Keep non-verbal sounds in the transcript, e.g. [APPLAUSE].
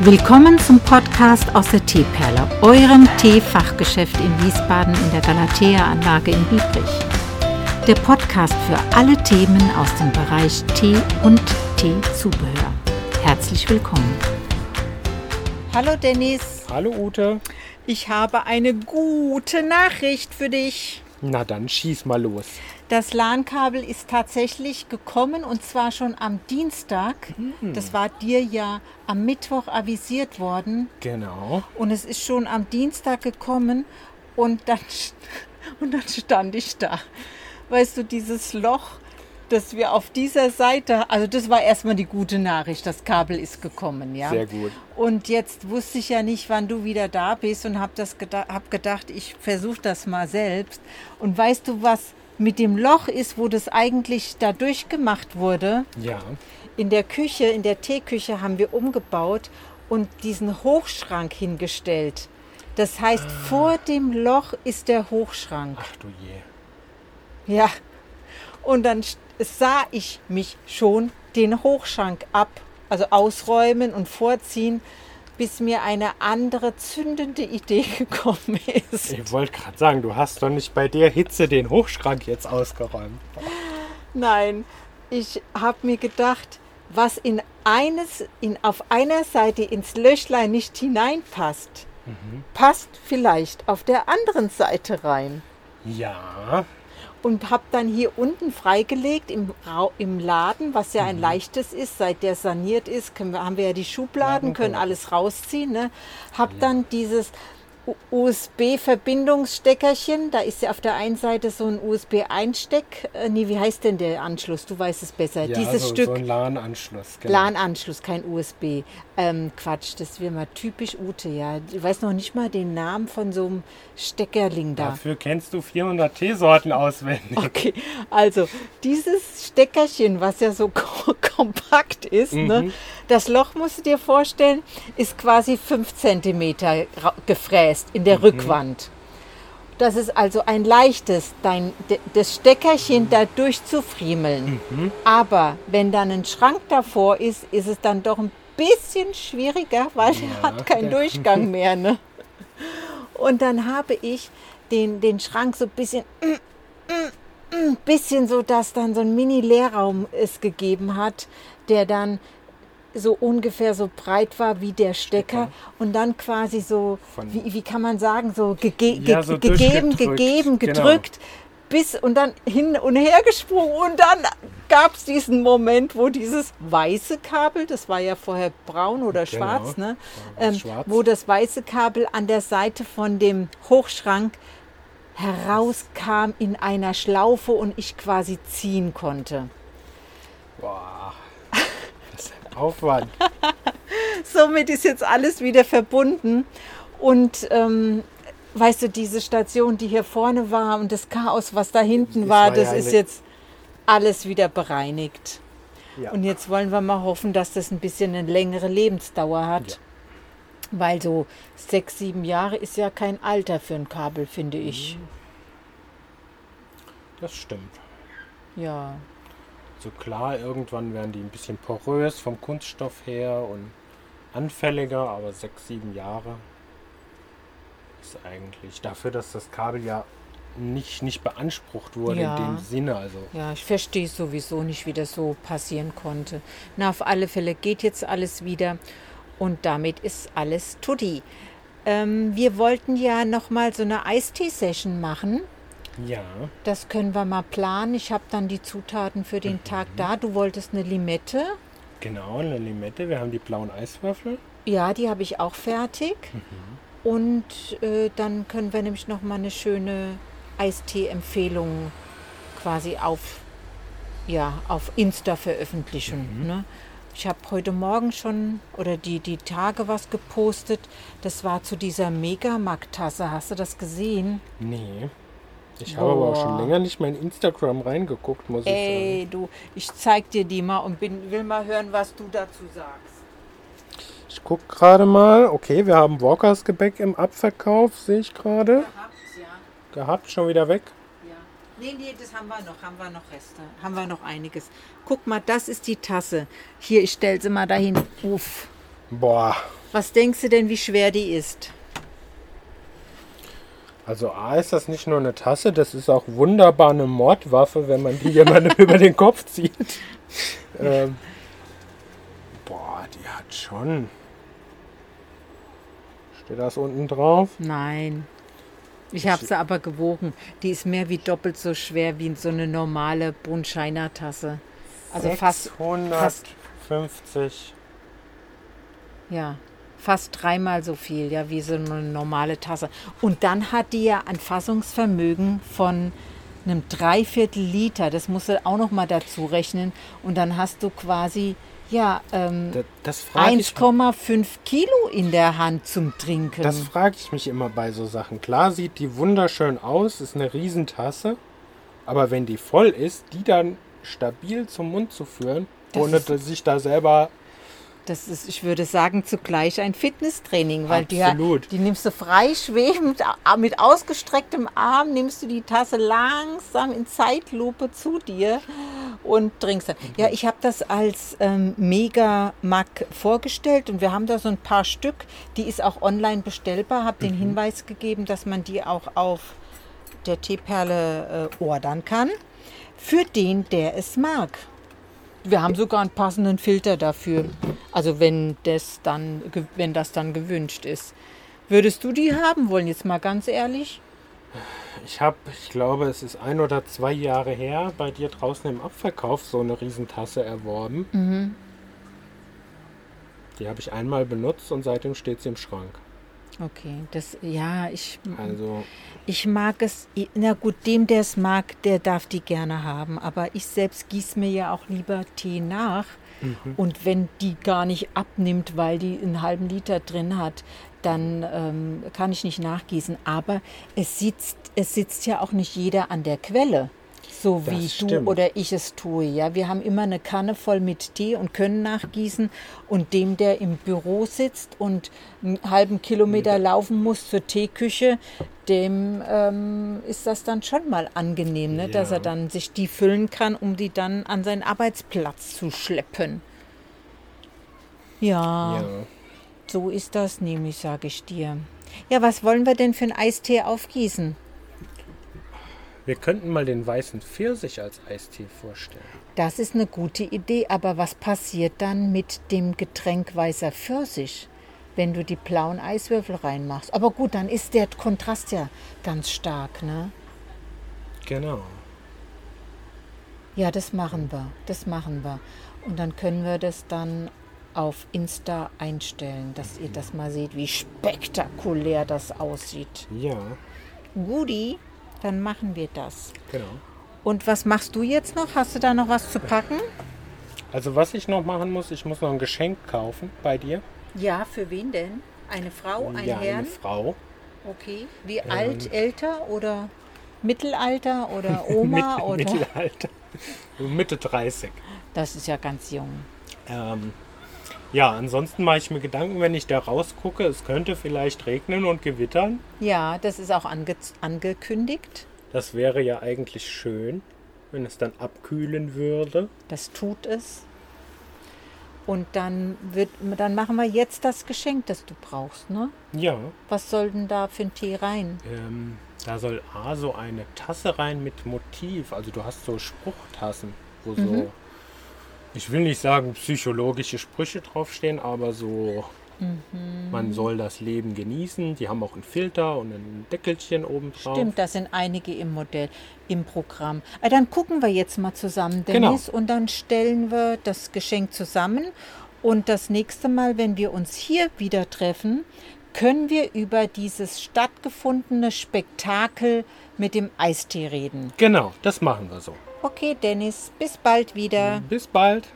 Willkommen zum Podcast aus der Teeperle, eurem Teefachgeschäft in Wiesbaden in der Galatea-Anlage in Biebrich. Der Podcast für alle Themen aus dem Bereich Tee und Teezubehör. Herzlich willkommen. Hallo Dennis, Hallo Ute. ich habe eine gute Nachricht für dich. Na dann schieß mal los. Das LAN-Kabel ist tatsächlich gekommen und zwar schon am Dienstag. Das war dir ja am Mittwoch avisiert worden Genau. und es ist schon am Dienstag gekommen und dann, [LAUGHS] und dann stand ich da. Weißt du, dieses Loch, das wir auf dieser Seite, also das war erstmal die gute Nachricht, das Kabel ist gekommen, ja. Sehr gut. Und jetzt wusste ich ja nicht, wann du wieder da bist und habe geda hab gedacht, ich versuche das mal selbst. Und weißt du, was mit dem Loch ist, wo das eigentlich da durchgemacht wurde? Ja. In der Küche, in der Teeküche haben wir umgebaut und diesen Hochschrank hingestellt. Das heißt, vor dem Loch ist der Hochschrank. Ach du je. Ja. Und dann sah ich mich schon den Hochschrank ab, also ausräumen und vorziehen, bis mir eine andere zündende Idee [LAUGHS] gekommen ist. Ich wollte gerade sagen, du hast doch nicht bei der Hitze den Hochschrank jetzt ausgeräumt. Nein, ich habe mir gedacht, was in eines, in, auf einer Seite ins Löchlein nicht hineinpasst, passt vielleicht auf der anderen Seite rein. Ja. Und habe dann hier unten freigelegt im, im Laden, was ja ein leichtes ist, seit der saniert ist, wir, haben wir ja die Schubladen, Laden, können alles rausziehen. Ne? Habe dann dieses USB-Verbindungssteckerchen, da ist ja auf der einen Seite so ein USB-Einsteck, äh, nee, wie heißt denn der Anschluss? Du weißt es besser. ja Dieses so, Stück. so ein LAN-Anschluss. Genau. LAN-Anschluss, kein USB. Ähm, Quatsch, das wäre mal typisch Ute, ja. Ich weiß noch nicht mal den Namen von so einem Steckerling da. Dafür kennst du 400 Teesorten auswendig. Okay, also dieses Steckerchen, was ja so [LAUGHS] ko- kompakt ist, ne, das Loch musst du dir vorstellen, ist quasi 5 cm gefräst in der Rückwand. Das ist also ein leichtes, dein, de- das Steckerchen da durchzufriemeln. Aber wenn dann ein Schrank davor ist, ist es dann doch ein bisschen schwieriger, weil er hat keinen Durchgang [LAUGHS] mehr. Ne? Und dann habe ich den, den Schrank so ein bisschen ein bisschen so, dass dann so ein Mini-Leerraum es gegeben hat, der dann so ungefähr so breit war wie der Stecker und dann quasi so, wie, wie kann man sagen, so, gege Ja, ge so gegeben, gegeben, genau. gedrückt, bis und dann hin und her gesprungen und dann gab es diesen Moment, wo dieses weiße Kabel, das war ja vorher braun oder Genau, schwarz, ne? Ähm, schwarz. wo das weiße Kabel an der Seite von dem Hochschrank herauskam in einer Schlaufe und ich quasi ziehen konnte. Boah. Ist Aufwand. [LAUGHS] Somit ist jetzt alles wieder verbunden und ähm, weißt du, diese Station, die hier vorne war und das Chaos, was da hinten Das war, war ja das ist eine- jetzt alles wieder bereinigt. Ja. Und jetzt wollen wir mal hoffen, dass das ein bisschen eine längere Lebensdauer hat. Ja. Weil so sechs, sieben Jahre ist ja kein Alter für ein Kabel, finde ich. Das stimmt. Ja. So klar, irgendwann werden die ein bisschen porös vom Kunststoff her und anfälliger, aber sechs, sieben Jahre ist eigentlich dafür, dass das Kabel ja nicht, nicht beansprucht wurde Ja. in dem Sinne. Also Ja, ich verstehe sowieso nicht, wie das so passieren konnte. Na, auf alle Fälle geht jetzt alles wieder und damit ist alles tutti. Ähm, wir wollten ja noch mal so eine Eistee-Session machen. Ja, Das können wir mal planen. Ich habe dann die Zutaten für den Tag da. Du wolltest eine Limette. genau, eine Limette. Wir haben die blauen Eiswürfel. Ja, die habe ich auch fertig. Und äh, dann können wir nämlich noch mal eine schöne Eistee-Empfehlung quasi auf, ja, auf Insta veröffentlichen. Ne? Ich habe heute Morgen schon oder die, die Tage was gepostet. Das war zu dieser Megamack-Tasse. Hast du das gesehen? Nee. Ich habe aber auch schon länger nicht mehr in Instagram reingeguckt, muss ich Ey, du, ich zeig dir die mal und bin, will mal hören, was du dazu sagst. sagen. Ich gucke gerade mal. Okay, wir haben Walkers Gebäck im Abverkauf, sehe ich gerade. Ja. Gehabt, schon wieder weg. Ja. Nee, nee, das haben wir noch, haben wir noch Reste. Haben wir noch einiges. Guck mal, das ist die Tasse. Hier, ich stelle sie mal dahin. Uff. Boah, Was denkst du denn, wie schwer die ist? Also A ist das nicht nur eine Tasse, das ist auch wunderbar eine Mordwaffe, wenn man die [LAUGHS] jemandem über den Kopf zieht. Ähm, boah, die hat schon. Steht das unten drauf? Nein. Ich habe sie aber gewogen. Die ist mehr wie doppelt so schwer wie so eine normale Brunscheiner-Tasse. Also fast, fast, 150. ja, fast dreimal so viel, ja, wie so eine normale Tasse. Und dann hat die ja ein Fassungsvermögen von einem Dreiviertel Liter. Das musst du auch noch mal dazu rechnen. Und dann hast du quasi, ja, ähm, Das, das frage ich, 1,5 Kilo in der Hand zum Trinken. das frag ich mich immer bei so Sachen. Klar sieht die wunderschön aus, ist eine Riesentasse, aber wenn die voll ist, die dann stabil zum Mund zu führen, Das ohne sich da selber Das ist, ich würde sagen, zugleich ein Fitnesstraining, weil. Die, die nimmst du frei schwebend, mit ausgestrecktem Arm, nimmst du die Tasse langsam in Zeitlupe zu dir und trinkst dann. Ja, ich habe das als ähm, Mega Mac vorgestellt und wir haben da so ein paar Stück. Die ist auch online bestellbar, habe den Hinweis gegeben, dass man die auch auf der Teeperle äh, ordern kann. Für den, der es mag. Wir haben sogar einen passenden Filter dafür. Also wenn das dann, wenn das dann gewünscht ist. Würdest du die haben wollen, jetzt mal ganz ehrlich? Ich habe, ich glaube, es ist ein oder zwei Jahre her, bei dir draußen im Abverkauf so eine Riesentasse erworben. Mhm. Die habe ich einmal benutzt und seitdem steht sie im Schrank. Okay, das, ja, ich, Also, ich mag es, na gut, dem, der es mag, der darf die gerne haben. Aber ich selbst gieße mir ja auch lieber Tee nach. Und wenn die gar nicht abnimmt, weil die einen halben Liter drin hat, dann ähm, kann ich nicht nachgießen. Aber es sitzt, es sitzt ja auch nicht jeder an der Quelle, so Das wie du stimmt. oder ich es tue. Ja, wir haben immer eine Kanne voll mit Tee und können nachgießen. Und dem, der im Büro sitzt und einen halben Kilometer laufen muss zur Teeküche, dem ähm, ist das dann schon mal angenehm, ne? dass Ja. er dann sich die füllen kann, um die dann an seinen Arbeitsplatz zu schleppen. Ja, ja. so ist das nämlich, sage ich dir. Ja, was wollen wir denn für einen Eistee aufgießen? Wir könnten mal den weißen Pfirsich als Eistee vorstellen. Das ist eine gute Idee, aber was passiert dann mit dem Getränk weißer Pfirsich, wenn du die blauen Eiswürfel reinmachst? Aber gut, dann ist der Kontrast ja ganz stark, ne? Genau. Ja, das machen wir, das machen wir. Und dann können wir das dann auf Insta einstellen, dass ihr das mal seht, wie spektakulär das aussieht. Ja, Guti, dann machen wir das. genau. Und was machst du jetzt noch? Hast du da noch was zu packen? Also was ich noch machen muss, ich muss noch ein Geschenk kaufen bei dir. Ja, für wen denn? Eine Frau, ein ja, Herrn? eine Frau. Okay. Wie alt, älter oder Mittelalter oder [LAUGHS] Oma Mit, oder? Mittelalter. Mitte 30. Das ist ja ganz jung. Ähm, ja, ansonsten mache ich mir Gedanken, wenn ich da rausgucke, es könnte vielleicht regnen und gewittern. Ja, das ist auch ange angekündigt. Das wäre ja eigentlich schön, wenn es dann abkühlen würde. Das tut es. Und dann wird, dann machen wir jetzt das Geschenk, das du brauchst, ne? Ja, Was soll denn da für ein Tee rein? ähm, da soll A so eine Tasse rein mit Motiv. Also du hast so Spruchtassen, wo so, ich will nicht sagen psychologische Sprüche draufstehen, aber so, man soll das Leben genießen. Die haben auch einen Filter und ein Deckelchen oben drauf. Stimmt, da sind einige im Modell, im Programm. Ah, dann gucken wir jetzt mal zusammen, Genau. Dennis, und dann stellen wir das Geschenk zusammen. Und das nächste Mal, wenn wir uns hier wieder treffen, können wir über dieses stattgefundene Spektakel mit dem Eistee reden. Genau, das machen wir so. Okay, Dennis, bis bald wieder. Bis bald.